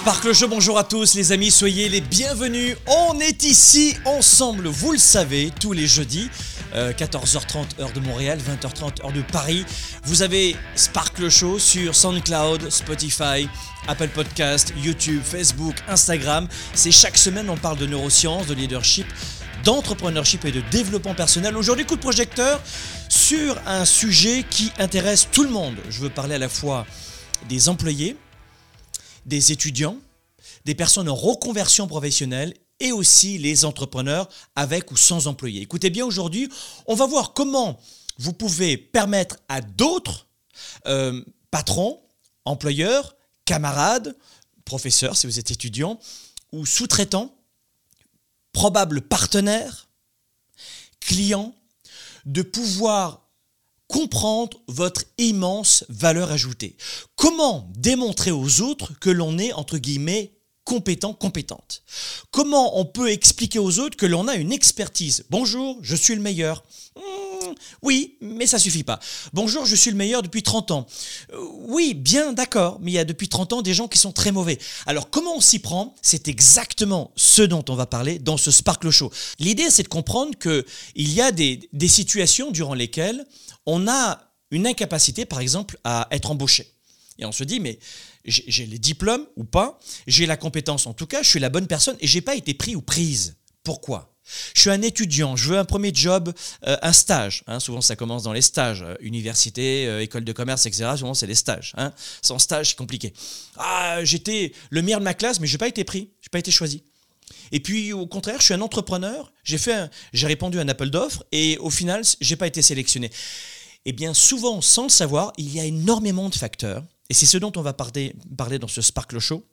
Sparkle Show, bonjour à tous les amis, soyez les bienvenus. On est ici ensemble, vous le savez, tous les jeudis, euh, 14h30 heure de Montréal, 20h30 heure de Paris. Vous avez Sparkle Show sur SoundCloud, Spotify, Apple Podcast, YouTube, Facebook, Instagram. C'est chaque semaine, on parle de neurosciences, de leadership, d'entrepreneurship et de développement personnel. Aujourd'hui, coup de projecteur sur un sujet qui intéresse tout le monde. Je veux parler à la fois des employés, des étudiants, des personnes en reconversion professionnelle et aussi les entrepreneurs avec ou sans employés. Écoutez bien, aujourd'hui, on va voir comment vous pouvez permettre à d'autres euh, patrons, employeurs, camarades, professeurs si vous êtes étudiant, ou sous-traitants, probables partenaires, clients, de pouvoir comprendre votre immense valeur ajoutée. Comment démontrer aux autres que l'on est, entre guillemets, compétent, compétente Comment on peut expliquer aux autres que l'on a une expertise? Bonjour, je suis le meilleur. Hmm, oui, mais ça suffit pas. Bonjour, je suis le meilleur depuis 30 ans. Euh, oui, bien, d'accord, mais il y a depuis 30 ans des gens qui sont très mauvais. Alors comment on s'y prend? C'est exactement ce dont on va parler dans ce Sparkle Show. L'idée, c'est de comprendre qu'il y a des situations durant lesquelles on a une incapacité, par exemple, à être embauché. Et on se dit, mais j'ai les diplômes ou pas, j'ai la compétence en tout cas, je suis la bonne personne et j'ai pas été pris ou prise. Pourquoi? Je suis un étudiant, je veux un premier job, euh, un stage. Hein, souvent, ça commence dans les stages, euh, université, euh, école de commerce, etc. Souvent, c'est les stages. Hein. Sans stage, c'est compliqué. Ah, j'étais le meilleur de ma classe, mais je n'ai pas été pris, je n'ai pas été choisi. Et puis, au contraire, je suis un entrepreneur. J'ai fait, j'ai répondu à un appel d'offres et au final, j'ai pas été sélectionné. Eh bien, souvent, sans le savoir, il y a énormément de facteurs. Et c'est ce dont on va parler, dans ce Sparkle Show.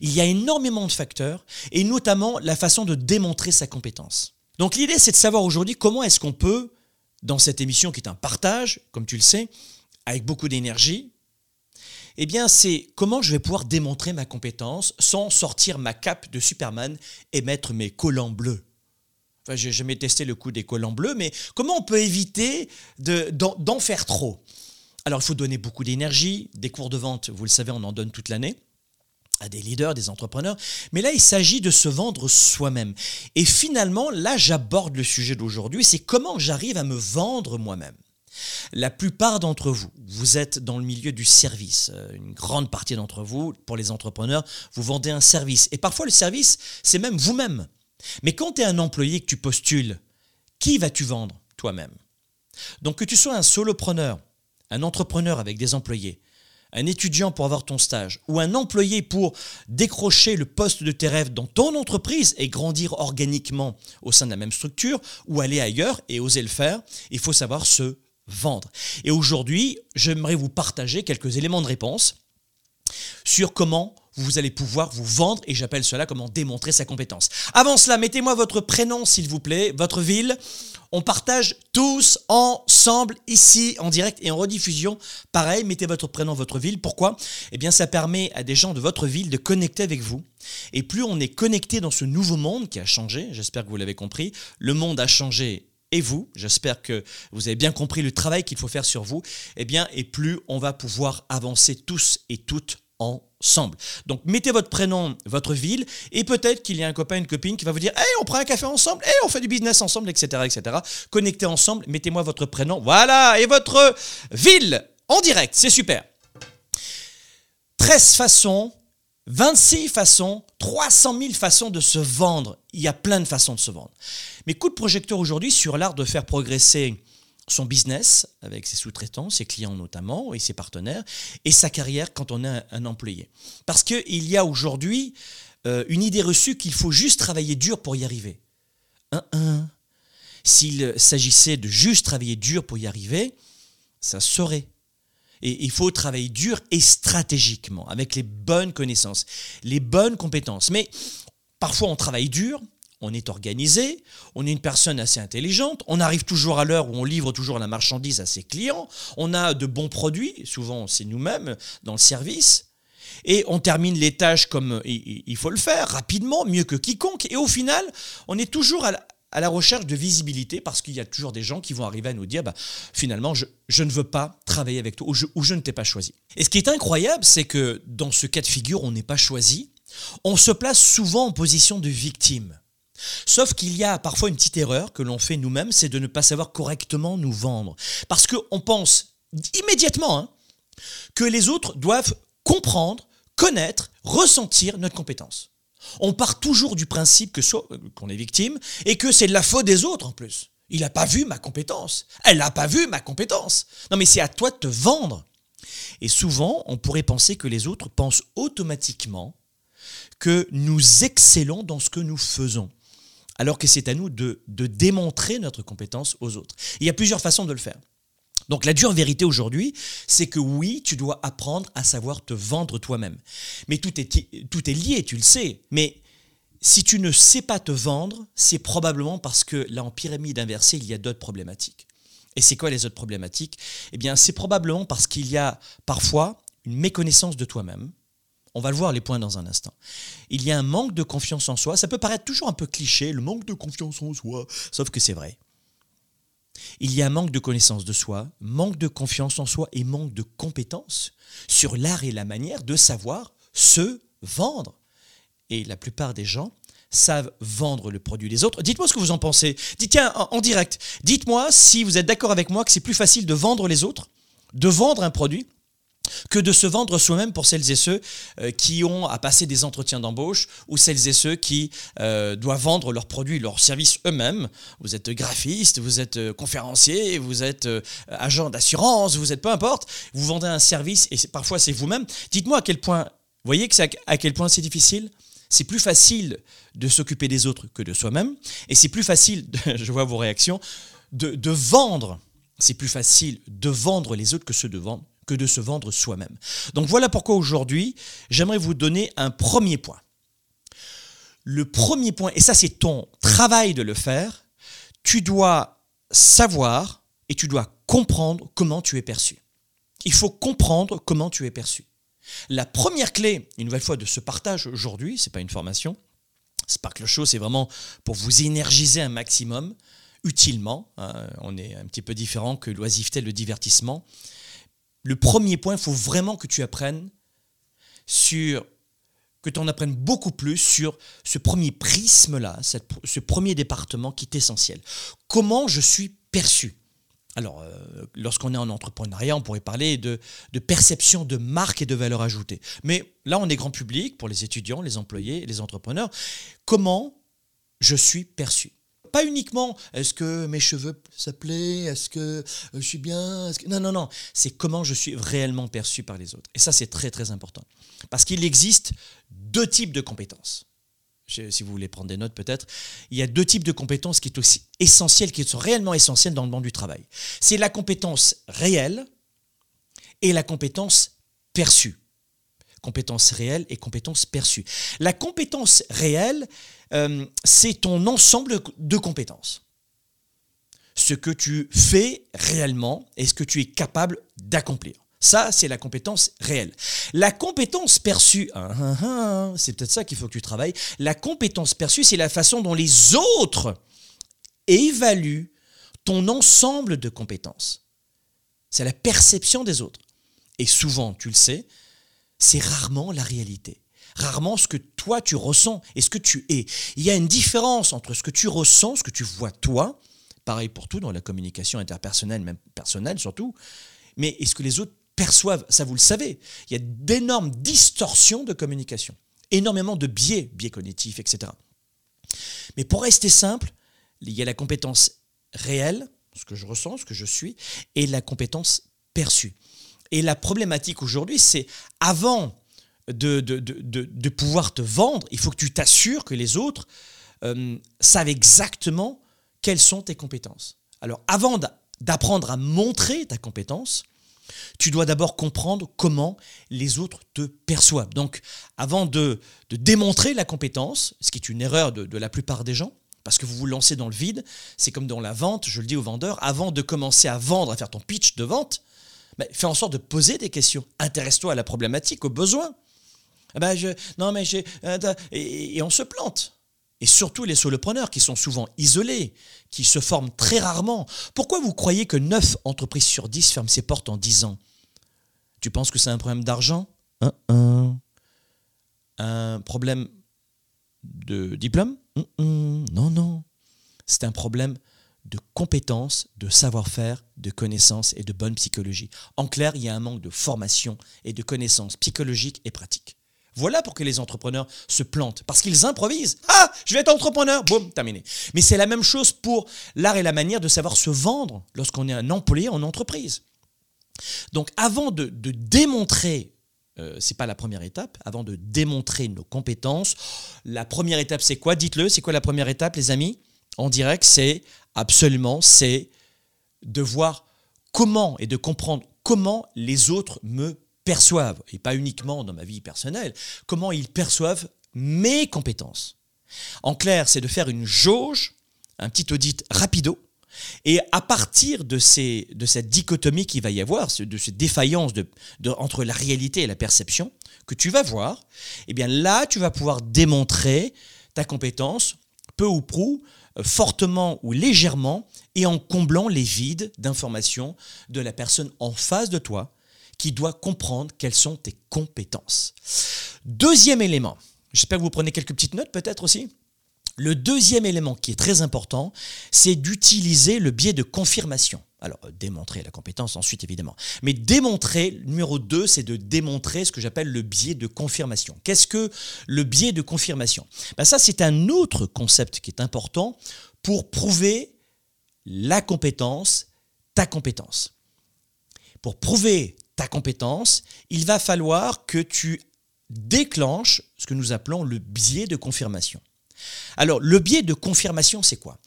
Il y a énormément de facteurs, et notamment la façon de démontrer sa compétence. Donc l'idée, c'est de savoir aujourd'hui comment est-ce qu'on peut, dans cette émission qui est un partage, comme tu le sais, avec beaucoup d'énergie, eh bien, c'est comment je vais pouvoir démontrer ma compétence sans sortir ma cape de Superman et mettre mes collants bleus. Enfin, j'ai jamais testé le coup des collants bleus, mais comment on peut éviter d'en faire trop? Alors, il faut donner beaucoup d'énergie. Des cours de vente, vous le savez, on en donne toute l'année à des leaders, des entrepreneurs. Mais là, il s'agit de se vendre soi-même. Et finalement, là, j'aborde le sujet d'aujourd'hui, c'est comment j'arrive à me vendre moi-même. La plupart d'entre vous, vous êtes dans le milieu du service. Euh, une grande partie d'entre vous, pour les entrepreneurs, vous vendez un service. Et parfois, le service, c'est même vous-même. Mais quand tu es un employé que tu postules, qui vas-tu vendre Toi-même? Donc que tu sois un solopreneur, un entrepreneur avec des employés, un étudiant pour avoir ton stage ou un employé pour décrocher le poste de tes rêves dans ton entreprise et grandir organiquement au sein de la même structure ou aller ailleurs et oser le faire, il faut savoir se vendre. Et aujourd'hui, j'aimerais vous partager quelques éléments de réponse sur comment vous allez pouvoir vous vendre et j'appelle cela comment démontrer sa compétence. Avant cela, mettez-moi votre prénom s'il vous plaît, votre ville. On partage tous ensemble ici en direct et en rediffusion. Pareil, mettez votre prénom, votre ville. Pourquoi? Eh bien, ça permet à des gens de votre ville de connecter avec vous. Et plus on est connecté dans ce nouveau monde qui a changé, j'espère que vous l'avez compris, le monde a changé et vous, j'espère que vous avez bien compris le travail qu'il faut faire sur vous, eh bien, et plus on va pouvoir avancer tous et toutes ensemble. Donc mettez votre prénom, votre ville, et peut-être qu'il y a un copain, une copine qui va vous dire Hey, on prend un café ensemble, hey, on fait du business ensemble, etc. etc. Connectez ensemble, mettez-moi votre prénom, voilà, et votre ville en direct, c'est super. 13 façons, 26 façons, 300 000 façons de se vendre. Il y a plein de façons de se vendre. Mais coup de projecteur aujourd'hui sur l'art de faire progresser son business avec ses sous-traitants, ses clients notamment, et ses partenaires, et sa carrière quand on est un, employé. Parce qu'il y a aujourd'hui euh, une idée reçue qu'il faut juste travailler dur pour y arriver. Un, un. S'il s'agissait de juste travailler dur pour y arriver, ça serait. Et il faut travailler dur et stratégiquement, avec les bonnes connaissances, les bonnes compétences. Mais parfois on travaille dur, on est organisé, on est une personne assez intelligente, on arrive toujours à l'heure où on livre toujours la marchandise à ses clients, on a de bons produits, souvent c'est nous-mêmes dans le service, et on termine les tâches comme il faut le faire, rapidement, mieux que quiconque, et au final, on est toujours à la, recherche de visibilité parce qu'il y a toujours des gens qui vont arriver à nous dire bah, finalement, je, ne veux pas travailler avec toi ou je, ou je ne t'ai pas choisi. Et ce qui est incroyable, c'est que dans ce cas de figure, on n'est pas choisi, on se place souvent en position de victime. Sauf qu'il y a parfois une petite erreur que l'on fait nous-mêmes, c'est de ne pas savoir correctement nous vendre. Parce qu'on pense immédiatement hein, que les autres doivent comprendre, connaître, ressentir notre compétence. On part toujours du principe soit qu'on est victime et que c'est de la faute des autres en plus. Il n'a pas vu ma compétence. Elle n'a pas vu ma compétence. Non mais c'est à toi de te vendre. Et souvent, on pourrait penser que les autres pensent automatiquement que nous excellons dans ce que nous faisons alors que c'est à nous de, démontrer notre compétence aux autres. Il y a plusieurs façons de le faire. Donc la dure vérité aujourd'hui, c'est que oui, tu dois apprendre à savoir te vendre toi-même. Mais tout est, tout est lié, tu le sais. Mais si tu ne sais pas te vendre, c'est probablement parce que là, en pyramide inversée, il y a d'autres problématiques. Et c'est quoi les autres problématiques? Eh bien, c'est probablement parce qu'il y a parfois une méconnaissance de toi-même, on va le voir les points dans un instant. Il y a un manque de confiance en soi. Ça peut paraître toujours un peu cliché, le manque de confiance en soi, sauf que c'est vrai. Il y a un manque de connaissance de soi, manque de confiance en soi et manque de compétence sur l'art et la manière de savoir se vendre. Et la plupart des gens savent vendre le produit des autres. Dites-moi ce que vous en pensez. Dites, tiens, en direct, dites-moi si vous êtes d'accord avec moi que c'est plus facile de vendre les autres, de vendre un produit, que de se vendre soi-même pour celles et ceux euh, qui ont à passer des entretiens d'embauche ou celles et ceux qui euh, doivent vendre leurs produits, leurs services eux-mêmes. Vous êtes graphiste, vous êtes euh, conférencier, vous êtes agent d'assurance, vous êtes peu importe, vous vendez un service et parfois c'est vous-même. Dites-moi à quel point, voyez à quel point c'est difficile c'est plus facile de s'occuper des autres que de soi-même, et c'est plus facile, je vois vos réactions, de vendre. C'est plus facile de vendre les autres que ceux de vendre que de se vendre soi-même. Donc voilà pourquoi aujourd'hui, j'aimerais vous donner un premier point. Le premier point, et ça c'est ton travail de le faire, tu dois savoir et tu dois comprendre comment tu es perçu. Il faut comprendre comment tu es perçu. La première clé, une nouvelle fois, de ce partage aujourd'hui, ce n'est pas une formation, Sparkle Show, c'est vraiment pour vous énergiser un maximum, utilement. Hein. on est un petit peu différent que l'oisiveté, le divertissement le premier point, il faut vraiment que tu apprennes sur que tu en apprennes beaucoup plus sur ce premier prisme-là, ce premier département qui est essentiel. Comment je suis perçu? Alors, euh, lorsqu'on est en entrepreneuriat, on pourrait parler de, de, perception de marque et de valeur ajoutée. Mais là, on est grand public pour les étudiants, les employés les entrepreneurs. Comment je suis perçu? Pas uniquement est-ce que mes cheveux s'appelaient, est-ce que euh, je suis bien, non, non, non, c'est comment je suis réellement perçu par les autres. Et ça, c'est très, très important. Parce qu'il existe deux types de compétences. si vous voulez prendre des notes peut-être, il y a deux types de compétences qui sont aussi essentielles, qui sont réellement essentielles dans le monde du travail. C'est la compétence réelle et la compétence perçue. Compétence réelle et compétence perçue. La compétence réelle, euh, c'est ton ensemble de compétences. Ce que tu fais réellement et ce que tu es capable d'accomplir. Ça, c'est la compétence réelle. La compétence perçue, hein, hein, hein, c'est peut-être ça qu'il faut que tu travailles. La compétence perçue, c'est la façon dont les autres évaluent ton ensemble de compétences. C'est la perception des autres. Et souvent, tu le sais, c'est rarement la réalité rarement ce que toi tu ressens et ce que tu es. Il y a une différence entre ce que tu ressens, ce que tu vois toi, pareil pour tout dans la communication interpersonnelle, même personnelle surtout, mais est-ce que les autres perçoivent? Ça, vous le savez. Il y a d'énormes distorsions de communication, énormément de biais, biais cognitifs, etc. Mais pour rester simple, il y a la compétence réelle, ce que je ressens, ce que je suis, et la compétence perçue. Et la problématique aujourd'hui, c'est avant de, pouvoir te vendre, il faut que tu t'assures que les autres euh, savent exactement quelles sont tes compétences. Alors avant d'apprendre à montrer ta compétence, tu dois d'abord comprendre comment les autres te perçoivent. Donc avant de, démontrer la compétence, ce qui est une erreur de la plupart des gens, parce que vous vous lancez dans le vide, c'est comme dans la vente, je le dis aux vendeurs, avant de commencer à vendre, à faire ton pitch de vente, ben, fais en sorte de poser des questions. Intéresse-toi à la problématique, aux besoins. Ah ben je, non mais j'ai... Euh, et, on se plante et surtout les solopreneurs qui sont souvent isolés, qui se forment très rarement. Pourquoi vous croyez que 9 entreprises sur 10 ferment ses portes en 10 ans? Tu penses que c'est un problème d'argent? Un, problème de diplôme? Non, non. C'est un problème de compétences, de savoir-faire, de connaissances et de bonne psychologie. En clair, il y a un manque de formation et de connaissances psychologiques et pratiques. Voilà pour que les entrepreneurs se plantent, parce qu'ils improvisent. Ah, je vais être entrepreneur, boum, terminé. Mais c'est la même chose pour l'art et la manière de savoir se vendre lorsqu'on est un employé en entreprise. Donc avant de, démontrer, euh, c'est pas la première étape, avant de démontrer nos compétences, la première étape c'est quoi? Dites-le, c'est quoi la première étape les amis? En direct, c'est absolument, c'est de voir comment et de comprendre comment les autres me perçoivent, et pas uniquement dans ma vie personnelle, comment ils perçoivent mes compétences. En clair, c'est de faire une jauge, un petit audit rapido, et à partir de, ces, de cette dichotomie qu'il va y avoir, de cette défaillance de, entre la réalité et la perception, que tu vas voir, eh bien là, tu vas pouvoir démontrer ta compétence, peu ou prou, fortement ou légèrement, et en comblant les vides d'informations de la personne en face de toi, qui doit comprendre quelles sont tes compétences. Deuxième élément, j'espère que vous prenez quelques petites notes peut-être aussi. Le deuxième élément qui est très important, c'est d'utiliser le biais de confirmation. Alors, euh, démontrer la compétence ensuite, évidemment. Mais démontrer, numéro 2, c'est de démontrer ce que j'appelle le biais de confirmation. Qu'est-ce que le biais de confirmation? Ben Ça, c'est un autre concept qui est important pour prouver la compétence, ta compétence. Pour prouver ta compétence, il va falloir que tu déclenches ce que nous appelons le biais de confirmation. Alors, le biais de confirmation, c'est quoi?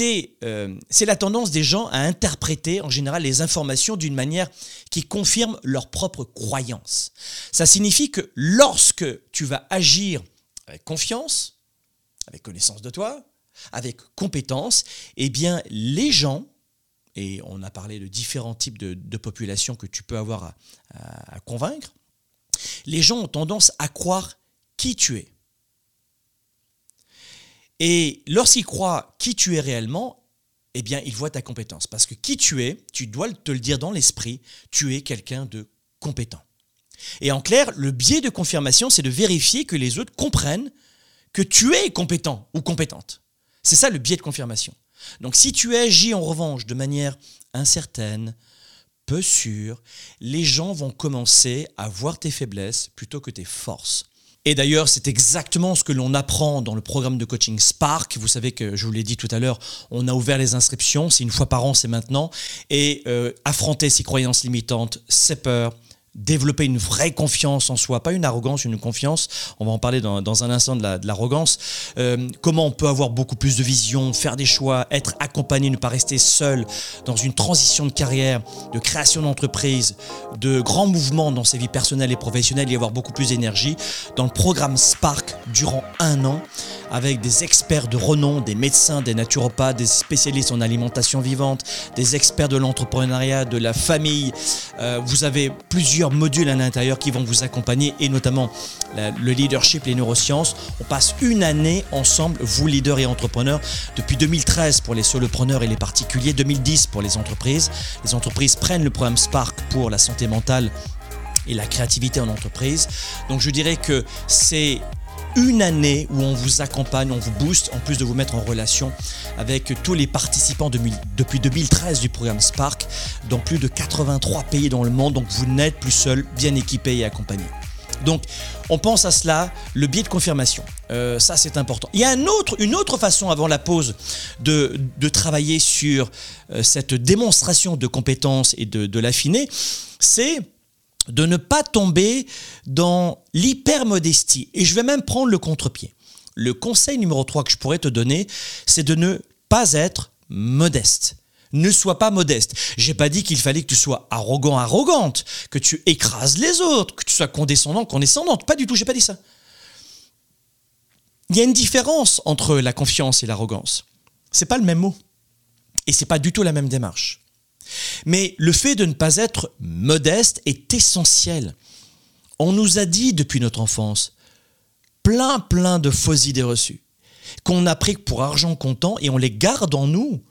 Euh, C'est la tendance des gens à interpréter en général les informations d'une manière qui confirme leur propre croyance. Ça signifie que lorsque tu vas agir avec confiance, avec connaissance de toi, avec compétence, eh bien, les gens et on a parlé de différents types de, populations que tu peux avoir à, convaincre, les gens ont tendance à croire qui tu es. Et lorsqu'ils croient qui tu es réellement, eh bien, ils voient ta compétence. Parce que qui tu es, tu dois te le dire dans l'esprit, tu es quelqu'un de compétent. Et en clair, le biais de confirmation, c'est de vérifier que les autres comprennent que tu es compétent ou compétente. C'est ça le biais de confirmation. Donc si tu agis en revanche de manière incertaine, peu sûre, les gens vont commencer à voir tes faiblesses plutôt que tes forces. Et d'ailleurs, c'est exactement ce que l'on apprend dans le programme de coaching Spark. Vous savez que je vous l'ai dit tout à l'heure, on a ouvert les inscriptions, c'est une fois par an, c'est maintenant. Et euh, affronter ses croyances limitantes, ses peurs, développer une vraie confiance en soi, pas une arrogance, une confiance. On va en parler dans, un instant de l'arrogance. Euh, comment on peut avoir beaucoup plus de vision, faire des choix, être accompagné, ne pas rester seul dans une transition de carrière, de création d'entreprise, de grands mouvements dans ses vies personnelles et professionnelles, y avoir beaucoup plus d'énergie. Dans le programme Spark, durant un an, avec des experts de renom, des médecins, des naturopathes, des spécialistes en alimentation vivante, des experts de l'entrepreneuriat, de la famille. Euh, vous avez plusieurs modules à l'intérieur qui vont vous accompagner et notamment le leadership, les neurosciences. On passe une année ensemble, vous leaders et entrepreneurs, depuis 2013 pour les solopreneurs et les particuliers, 2010 pour les entreprises. Les entreprises prennent le programme Spark pour la santé mentale et la créativité en entreprise. Donc je dirais que c'est une année où on vous accompagne, on vous booste, en plus de vous mettre en relation avec tous les participants depuis 2013 du programme Spark dans plus de 83 pays dans le monde. Donc vous n'êtes plus seul, bien équipé et accompagné. Donc, on pense à cela, le biais de confirmation. Euh, ça, c'est important. Il y a un autre, une autre façon avant la pause de, travailler sur euh, cette démonstration de compétences et de, de l'affiner, c'est de ne pas tomber dans l'hypermodestie. Et je vais même prendre le contre-pied. Le conseil numéro 3 que je pourrais te donner, c'est de ne pas être modeste. Ne sois pas modeste. J'ai pas dit qu'il fallait que tu sois arrogant, arrogante, que tu écrases les autres, que tu sois condescendant, condescendante. Pas du tout, j'ai pas dit ça. Il y a une différence entre la confiance et l'arrogance. C'est pas le même mot. Et c'est pas du tout la même démarche. Mais le fait de ne pas être modeste est essentiel. On nous a dit depuis notre enfance plein plein de fausses idées reçues qu'on a pris pour argent comptant et on les garde en nous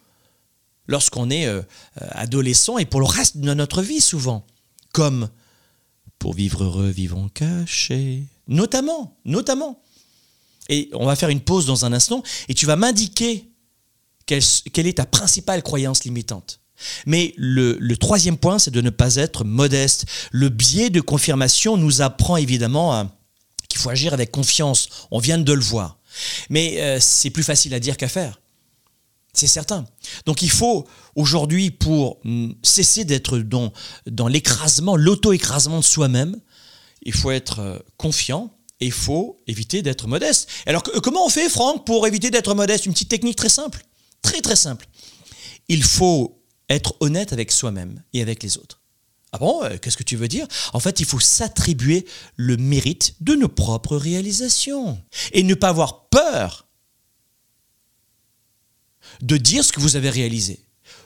lorsqu'on est euh, adolescent et pour le reste de notre vie souvent. Comme pour vivre heureux, vivons cachés. Notamment, notamment. Et on va faire une pause dans un instant et tu vas m'indiquer quelle, est ta principale croyance limitante. Mais le, troisième point, c'est de ne pas être modeste. Le biais de confirmation nous apprend évidemment qu'il faut agir avec confiance. On vient de le voir. Mais euh, c'est plus facile à dire qu'à faire. C'est certain. Donc il faut aujourd'hui, pour mm, cesser d'être dans, dans l'écrasement, l'auto-écrasement de soi-même, il faut être euh, confiant et il faut éviter d'être modeste. Alors comment on fait, Franck, pour éviter d'être modeste? Une petite technique très simple. Très très simple. Il faut être honnête avec soi-même et avec les autres. Ah bon euh, Qu'est-ce que tu veux dire? En fait, il faut s'attribuer le mérite de nos propres réalisations. Et ne pas avoir peur de dire ce que vous avez réalisé.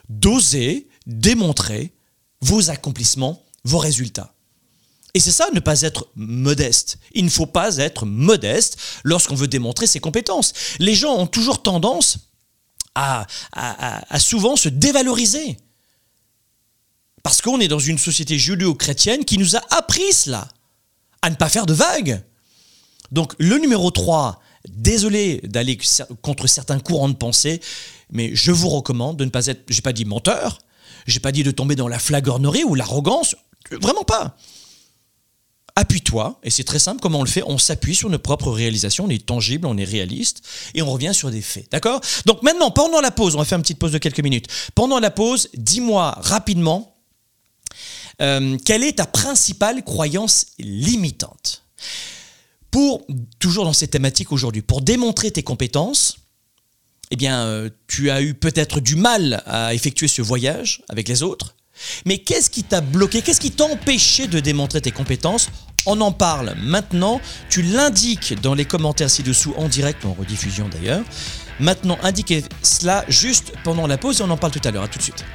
D'oser démontrer vos accomplissements, vos résultats. Et c'est ça, ne pas être modeste. Il ne faut pas être modeste lorsqu'on veut démontrer ses compétences. Les gens ont toujours tendance à, souvent se dévaloriser. Parce qu'on est dans une société judéo-chrétienne qui nous a appris cela, à ne pas faire de vagues. Donc le numéro 3, désolé d'aller contre certains courants de pensée, mais je vous recommande de ne pas être, j'ai pas dit menteur, j'ai pas dit de tomber dans la flagornerie ou l'arrogance, vraiment pas. Appuie-toi, et c'est très simple comment on le fait, on s'appuie sur nos propres réalisations, on est tangible, on est réaliste, et on revient sur des faits. D'accord? Donc maintenant, pendant la pause, on va faire une petite pause de quelques minutes. Pendant la pause, dis-moi rapidement, euh, quelle est ta principale croyance limitante? Pour, toujours dans cette thématique aujourd'hui, pour démontrer tes compétences, eh bien, euh, tu as eu peut-être du mal à effectuer ce voyage avec les autres. Mais qu'est-ce qui t'a bloqué? Qu'est-ce qui t'a empêché de démontrer tes compétences on en parle maintenant. Tu l'indiques dans les commentaires ci-dessous en direct ou en rediffusion d'ailleurs. Maintenant, indiquez cela juste pendant la pause et on en parle tout à l'heure. À tout de suite.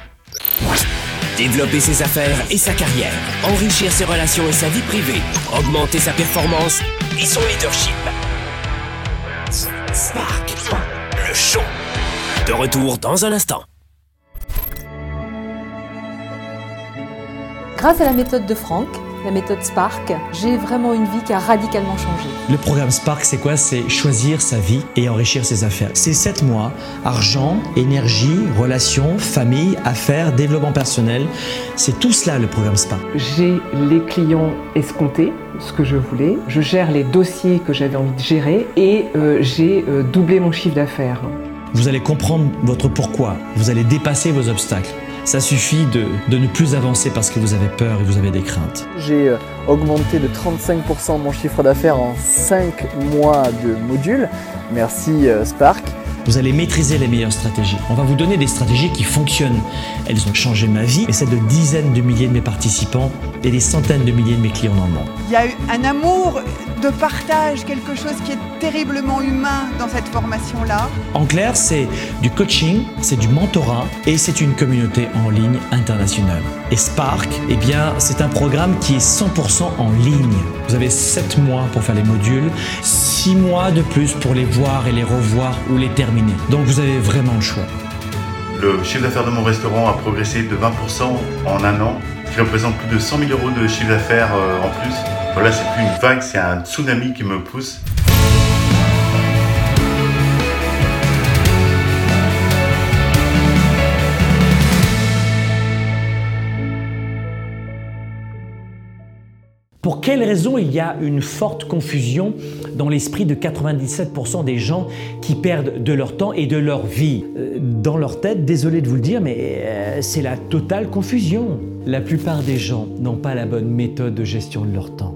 Développer ses affaires et sa carrière, enrichir ses relations et sa vie privée, augmenter sa performance et son leadership. Spark, le show. De retour dans un instant. Grâce à la méthode de Franck, la méthode Spark, j'ai vraiment une vie qui a radicalement changé. Le programme Spark, c'est quoi? C'est choisir sa vie et enrichir ses affaires. C'est 7 mois, argent, énergie, relations, famille, affaires, développement personnel. C'est tout cela le programme Spark. J'ai les clients escomptés, ce que je voulais. Je gère les dossiers que j'avais envie de gérer et euh, j'ai euh, doublé mon chiffre d'affaires. Vous allez comprendre votre pourquoi. Vous allez dépasser vos obstacles. Ça suffit de, ne plus avancer parce que vous avez peur et vous avez des craintes. J'ai euh, augmenté de 35% mon chiffre d'affaires en 5 mois de module. Merci euh, Spark. Vous allez maîtriser les meilleures stratégies. On va vous donner des stratégies qui fonctionnent. Elles ont changé ma vie et celle de dizaines de milliers de mes participants et des centaines de milliers de mes clients dans le monde. Il y a eu un amour de partage, quelque chose qui est terriblement humain dans cette formation-là. En clair, c'est du coaching, c'est du mentorat et c'est une communauté en ligne internationale. Et Spark, eh bien, c'est un programme qui est 100% en ligne. Vous avez 7 mois pour faire les modules, 6 mois de plus pour les voir et les revoir ou les terminer. Donc vous avez vraiment le choix. Le chiffre d'affaires de mon restaurant a progressé de 20% en un an, qui représente plus de 100 000 euros de chiffre d'affaires euh, en plus. Voilà, c'est plus une vague, c'est un tsunami qui me pousse. Pour quelle raison il y a une forte confusion dans l'esprit de 97% des gens qui perdent de leur temps et de leur vie? Euh, Dans leur tête, désolé de vous le dire, mais euh, c'est la totale confusion. La plupart des gens n'ont pas la bonne méthode de gestion de leur temps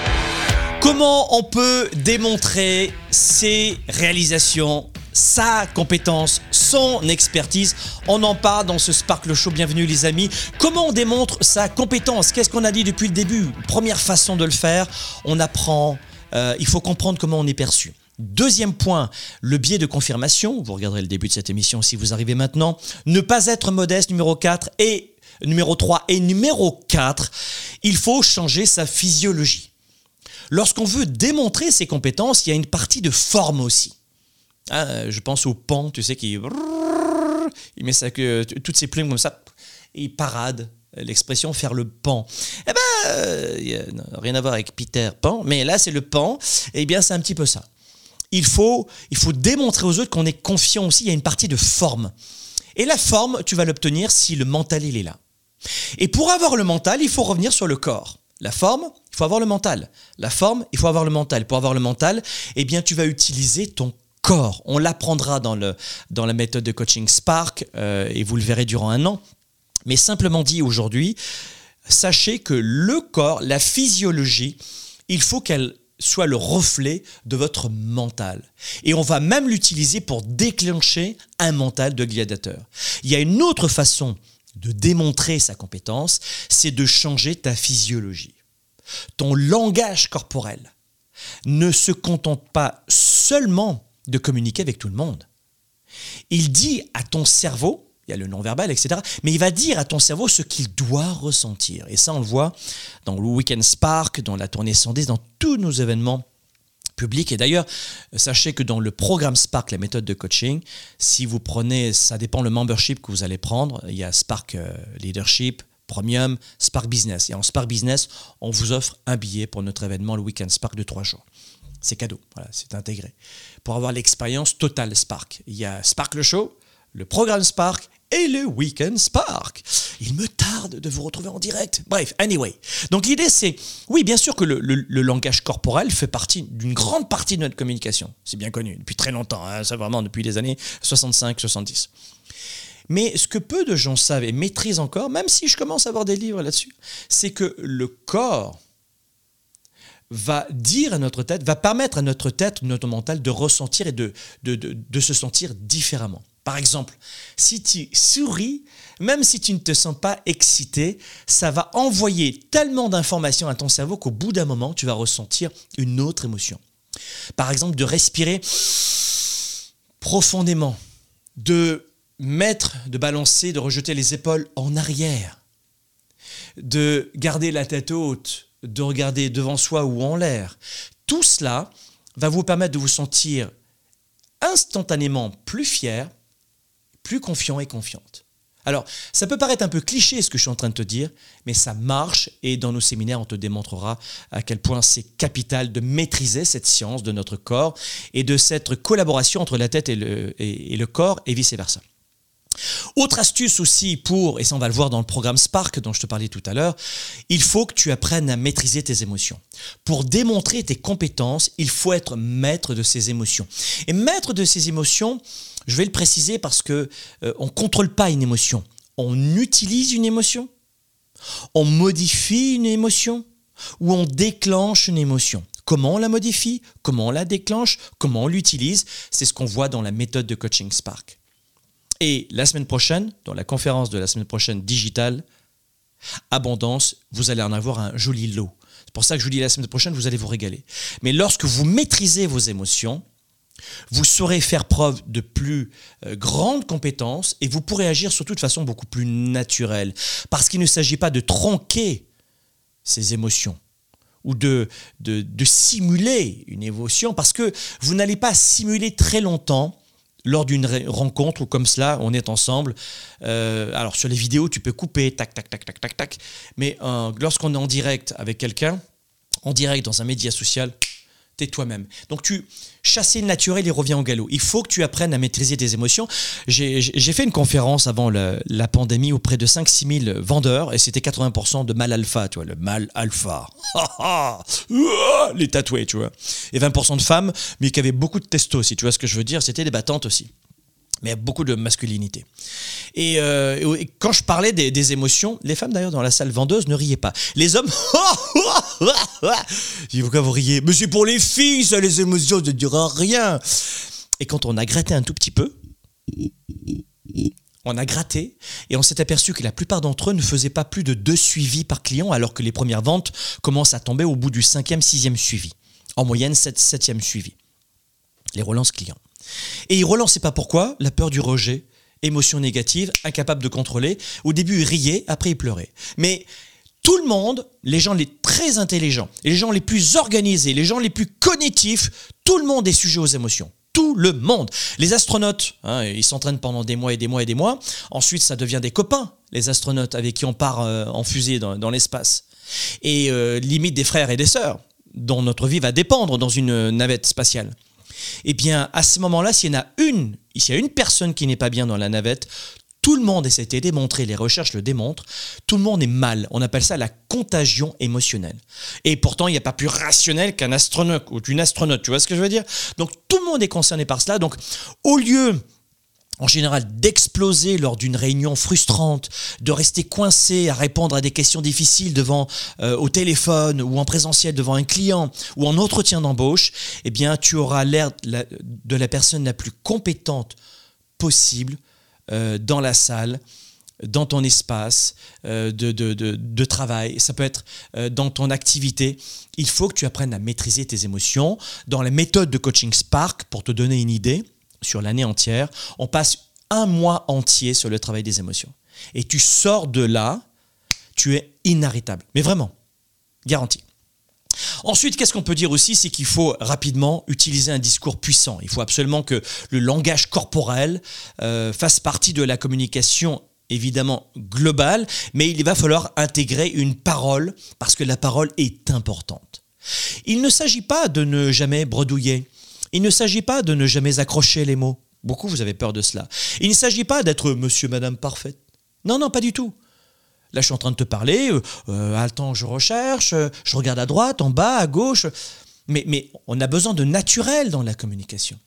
Comment on peut démontrer ses réalisations, sa compétence, son expertise? On en parle dans ce Sparkle Show. Bienvenue les amis. Comment on démontre sa compétence? Qu'est-ce qu'on a dit depuis le début? Première façon de le faire, on apprend. euh, il faut comprendre comment on est perçu. Deuxième point, le biais de confirmation. Vous regarderez le début de cette émission si vous arrivez maintenant. Ne pas être modeste, numéro 4. Et numéro 3 et numéro 4, il faut changer sa physiologie. Lorsqu'on veut démontrer ses compétences, il y a une partie de forme aussi. Ah, je pense au pan, tu sais, qui... Met ça, que, toutes ses plumes comme ça, et il parade. L'expression faire le pan. Eh ben, euh, rien à voir avec Peter Pan, mais là c'est le pan. Eh bien, c'est un petit peu ça. Il faut, il faut démontrer aux autres qu'on est confiant aussi. Il y a une partie de forme. Et la forme, tu vas l'obtenir si le mental, il est là. Et pour avoir le mental, il faut revenir sur le corps. La forme, il faut avoir le mental. La forme, il faut avoir le mental. Pour avoir le mental, eh bien, tu vas utiliser ton corps. On l'apprendra dans, dans la méthode de coaching Spark euh, et vous le verrez durant un an. Mais simplement dit aujourd'hui, sachez que le corps, la physiologie, il faut qu'elle soit le reflet de votre mental. Et on va même l'utiliser pour déclencher un mental de gladiateur. Il y a une autre façon de démontrer sa compétence, c'est de changer ta physiologie. Ton langage corporel ne se contente pas seulement de communiquer avec tout le monde. Il dit à ton cerveau, il y a le non-verbal, etc., mais il va dire à ton cerveau ce qu'il doit ressentir. Et ça, on le voit dans le Weekend Spark, dans la tournée 110, dans tous nos événements Et d'ailleurs, sachez que dans le programme Spark, la méthode de coaching, si vous prenez, ça dépend le membership que vous allez prendre, il y a Spark euh, Leadership, Premium, Spark Business. Et en Spark Business, on vous offre un billet pour notre événement, le Weekend Spark de trois jours. C'est cadeau, voilà, c'est intégré. Pour avoir l'expérience totale Spark, il y a Spark le show, le programme Spark et le Weekend Spark. Il me tarde de vous retrouver en direct. Bref, anyway. Donc l'idée c'est, oui, bien sûr que le, langage corporel fait partie d'une grande partie de notre communication. C'est bien connu depuis très longtemps, hein, ça vraiment depuis les années 65-70. Mais ce que peu de gens savent et maîtrisent encore, même si je commence à avoir des livres là-dessus, c'est que le corps va dire à notre tête, va permettre à notre tête, notre mental, de ressentir et de se sentir différemment. Par exemple, si tu souris, même si tu ne te sens pas excité, ça va envoyer tellement d'informations à ton cerveau qu'au bout d'un moment, tu vas ressentir une autre émotion. Par exemple, de respirer profondément, de mettre, de balancer, de rejeter les épaules en arrière, de garder la tête haute, de regarder devant soi ou en l'air. Tout cela va vous permettre de vous sentir instantanément plus fier, plus confiant et confiante. Alors, ça peut paraître un peu cliché ce que je suis en train de te dire, mais ça marche et dans nos séminaires, on te démontrera à quel point c'est capital de maîtriser cette science de notre corps et de cette collaboration entre la tête et le, et- et le corps et vice-versa. Autre astuce aussi pour, et ça on va le voir dans le programme Spark dont je te parlais tout à l'heure, il faut que tu apprennes à maîtriser tes émotions. Pour démontrer tes compétences, il faut être maître de ses émotions. Et maître de ses émotions, je vais le préciser parce que euh, on contrôle pas une émotion. On utilise une émotion, on modifie une émotion ou on déclenche une émotion. Comment on la modifie, comment on la déclenche, comment on l'utilise, c'est ce qu'on voit dans la méthode de coaching Spark. Et la semaine prochaine, dans la conférence de la semaine prochaine digitale, abondance, vous allez en avoir un joli lot. C'est pour ça que je vous dis la semaine prochaine, vous allez vous régaler. Mais lorsque vous maîtrisez vos émotions, vous saurez faire preuve de plus euh, grandes compétences et vous pourrez agir surtout de façon beaucoup plus naturelle. Parce qu'il ne s'agit pas de tronquer ces émotions ou de, de, de simuler une émotion parce que vous n'allez pas simuler très longtemps lors d'une rencontre ou comme cela, on est ensemble. Euh, alors sur les vidéos, tu peux couper, tac, tac, tac, tac, tac, tac. Mais euh, lorsqu'on est en direct avec quelqu'un, en direct dans un média social, t'es toi-même. Donc tu chasser le naturel et reviens au galop. Il faut que tu apprennes à maîtriser tes émotions. J'ai fait une conférence avant la, pandémie auprès de 5-6 000 vendeurs et c'était 80% de mal alpha, tu vois, le mal alpha. Les tatoués, tu vois. Et 20% de femmes, mais qui avaient beaucoup de testo, si tu vois ce que je veux dire? C'était des battantes aussi mais beaucoup de masculinité. Euh, et, quand je parlais des, émotions, les femmes d'ailleurs dans la salle vendeuse ne riaient pas. Les hommes, je dis pourquoi vous riez Mais c'est pour les filles, ça, les émotions, ne dira rien. Et quand on a gratté un tout petit peu, on a gratté et on s'est aperçu que la plupart d'entre eux ne faisaient pas plus de deux suivis par client, alors que les premières ventes commencent à tomber au bout du cinquième, sixième suivi. En moyenne, sept, septième suivi. Les relances clients. Et il relançait pas pourquoi La peur du rejet, émotion négative, incapable de contrôler. Au début, il riait, après, il pleurait. Mais tout le monde, les gens les très intelligents, les gens les plus organisés, les gens les plus cognitifs, tout le monde est sujet aux émotions. Tout le monde. Les astronautes, hein, ils s'entraînent pendant des mois et des mois et des mois. Ensuite, ça devient des copains, les astronautes avec qui on part euh, en fusée dans, l'espace. Et euh, limite des frères et des sœurs, dont notre vie va dépendre dans une navette spatiale eh bien, à ce moment-là, s'il y en a une, s'il y a une personne qui n'est pas bien dans la navette, tout le monde, et ça a été démontré, les recherches le démontrent, tout le monde est mal. On appelle ça la contagion émotionnelle. Et pourtant, il n'y a pas plus rationnel qu'un astronaute ou une astronaute, tu vois ce que je veux dire? Donc tout le monde est concerné par cela. Donc au lieu en général d'exploser lors d'une réunion frustrante, de rester coincé à répondre à des questions difficiles devant euh, au téléphone ou en présentiel devant un client ou en entretien d'embauche, eh bien tu auras l'air de la personne la plus compétente possible euh, dans la salle dans ton espace euh, de, travail, ça peut être dans ton activité. Il faut que tu apprennes à maîtriser tes émotions. Dans la méthode de coaching Spark, pour te donner une idée, sur l'année entière, on passe un mois entier sur le travail des émotions. Et tu sors de là, tu es inarrêtable. Mais vraiment, garanti. Ensuite, qu'est-ce qu'on peut dire aussi C'est qu'il faut rapidement utiliser un discours puissant. Il faut absolument que le langage corporel euh, fasse partie de la communication évidemment globale, mais il va falloir intégrer une parole parce que la parole est importante. Il ne s'agit pas de ne jamais bredouiller. Il ne s'agit pas de ne jamais accrocher les mots. Beaucoup, vous avez peur de cela. Il ne s'agit pas d'être monsieur, madame parfaite. Non, non, pas du tout. Là, je suis en train de te parler. Euh, euh temps, je recherche. Euh, je regarde à droite, en bas, à gauche. Mais, mais on a besoin de naturel dans la communication.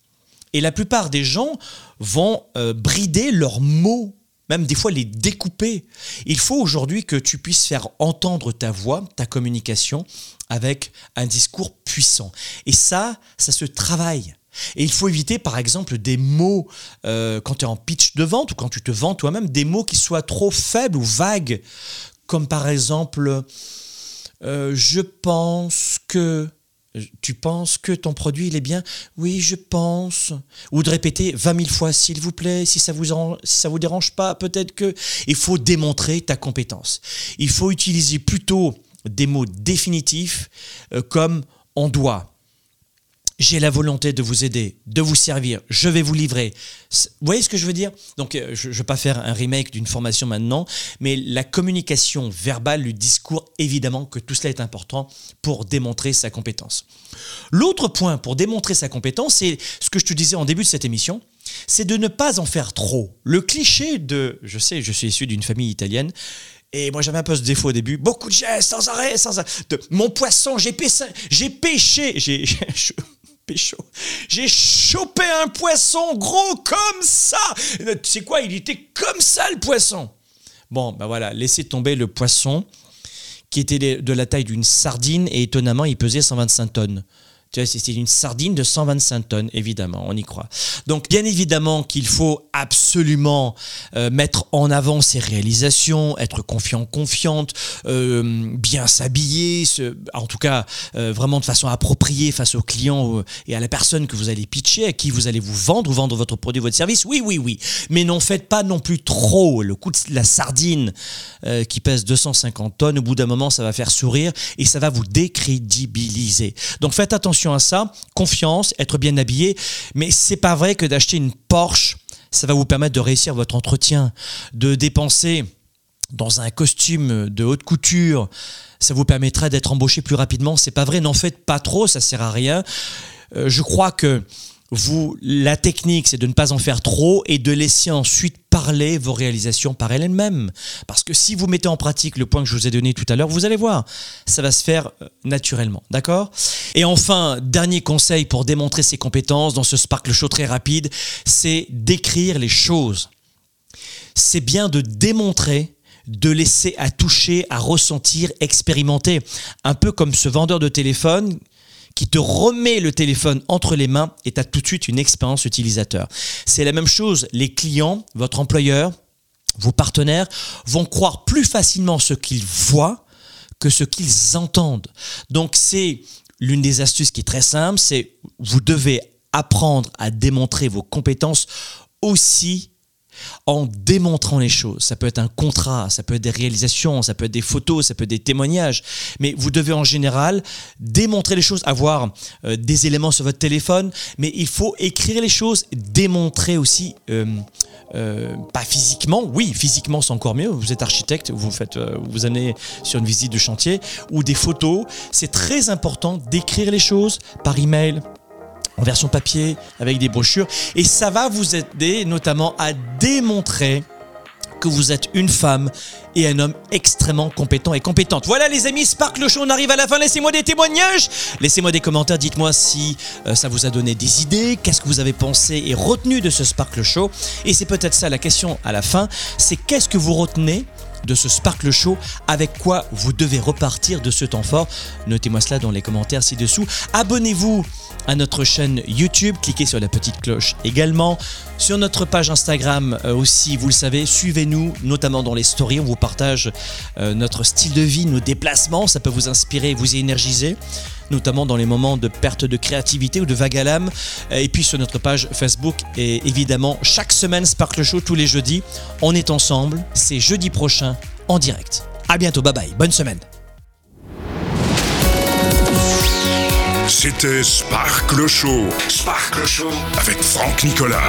Et la plupart des gens vont brider leurs mots, même des fois les découper. Il faut aujourd'hui que tu puisses faire entendre ta voix, ta communication, avec un discours puissant. Et ça, ça se travaille. Et il faut éviter, par exemple, des mots, euh, quand tu es en pitch de vente ou quand tu te vends toi-même, des mots qui soient trop faibles ou vagues, comme par exemple, euh, je pense que... Tu penses que ton produit il est bien? Oui, je pense. Ou de répéter 20 000 fois, s'il vous plaît, si ça vous vous dérange pas, peut-être que. Il faut démontrer ta compétence. Il faut utiliser plutôt des mots définitifs euh, comme on doit. J'ai la volonté de vous aider, de vous servir, je vais vous livrer. Vous voyez ce que je veux dire? Donc, euh, je ne vais pas faire un remake d'une formation maintenant, mais la communication verbale, le discours, évidemment que tout cela est important pour démontrer sa compétence. L'autre point pour démontrer sa compétence, c'est ce que je te disais en début de cette émission, c'est de ne pas en faire trop. Le cliché de, je sais, je suis issu d'une famille italienne, et moi, j'avais un peu ce défaut au début. Beaucoup de gestes, sans arrêt, sans arrêt. mon poisson, j'ai pêché, j'ai pêché, j'ai, j'ai chopé un poisson gros comme ça. Tu sais quoi, il était comme ça le poisson. Bon, ben voilà, laissez tomber le poisson qui était de la taille d'une sardine et étonnamment, il pesait 125 tonnes. C'est une sardine de 125 tonnes, évidemment, on y croit. Donc, bien évidemment qu'il faut absolument euh, mettre en avant ses réalisations, être confiant, confiante, euh, bien s'habiller, en tout cas, euh, vraiment de façon appropriée face aux clients euh, et à la personne que vous allez pitcher, à qui vous allez vous vendre ou vendre votre produit, votre service. Oui, oui, oui. Mais n'en faites pas non plus trop. Le coup de la sardine qui pèse 250 tonnes, au bout d'un moment, ça va faire sourire et ça va vous décrédibiliser. Donc faites attention à ça. Confiance, être bien habillé. Mais c'est pas vrai que d'acheter une Porsche, ça va vous permettre de réussir votre entretien, de dépenser dans un costume de haute couture, ça vous permettra d'être embauché plus rapidement. C'est pas vrai, n'en faites pas trop, ça sert à rien. Euh, je crois que vous, la technique, c'est de ne pas en faire trop et de laisser ensuite parler vos réalisations par elles-mêmes. Parce que si vous mettez en pratique le point que je vous ai donné tout à l'heure, vous allez voir, ça va se faire euh, naturellement. D'accord? Et enfin, dernier conseil pour démontrer ses compétences dans ce Sparkle Show très rapide, c'est d'écrire les choses c'est bien de démontrer, de laisser à toucher, à ressentir, expérimenter. Un peu comme ce vendeur de téléphone qui te remet le téléphone entre les mains et tu as tout de suite une expérience utilisateur. C'est la même chose, les clients, votre employeur, vos partenaires vont croire plus facilement ce qu'ils voient que ce qu'ils entendent. Donc c'est l'une des astuces qui est très simple, c'est vous devez apprendre à démontrer vos compétences aussi en démontrant les choses. Ça peut être un contrat, ça peut être des réalisations, ça peut être des photos, ça peut être des témoignages. Mais vous devez en général démontrer les choses, avoir euh, des éléments sur votre téléphone, mais il faut écrire les choses, démontrer aussi. euh, euh, pas physiquement, oui, physiquement c'est encore mieux. Vous êtes architecte, vous faites, vous allez sur une visite de chantier ou des photos. C'est très important d'écrire les choses par email, en version papier, avec des brochures. Et ça va vous aider notamment à démontrer que vous êtes une femme et un homme extrêmement compétent et compétente. Voilà les amis, Sparkle Show, on arrive à la fin. Laissez-moi des témoignages, laissez-moi des commentaires, dites-moi si euh, ça vous a donné des idées, qu'est-ce que vous avez pensé et retenu de ce Sparkle Show? Et c'est peut-être ça la question à la fin, c'est qu'est-ce que vous retenez de ce Sparkle Show, avec quoi vous devez repartir de ce temps fort? Notez-moi cela dans les commentaires ci-dessous. Abonnez-vous à notre chaîne YouTube, cliquez sur la petite cloche également. Sur notre page Instagram euh, aussi, vous le savez, suivez-nous, notamment dans les stories, on vous partage euh, notre style de vie, nos déplacements, ça peut vous inspirer vous énergiser notamment dans les moments de perte de créativité ou de vague à l'âme. Et puis sur notre page Facebook et évidemment chaque semaine Sparkle Show tous les jeudis. On est ensemble, c'est jeudi prochain en direct. À bientôt, bye bye, bonne semaine. C'était Sparkle Show. Sparkle Show avec Franck Nicolas.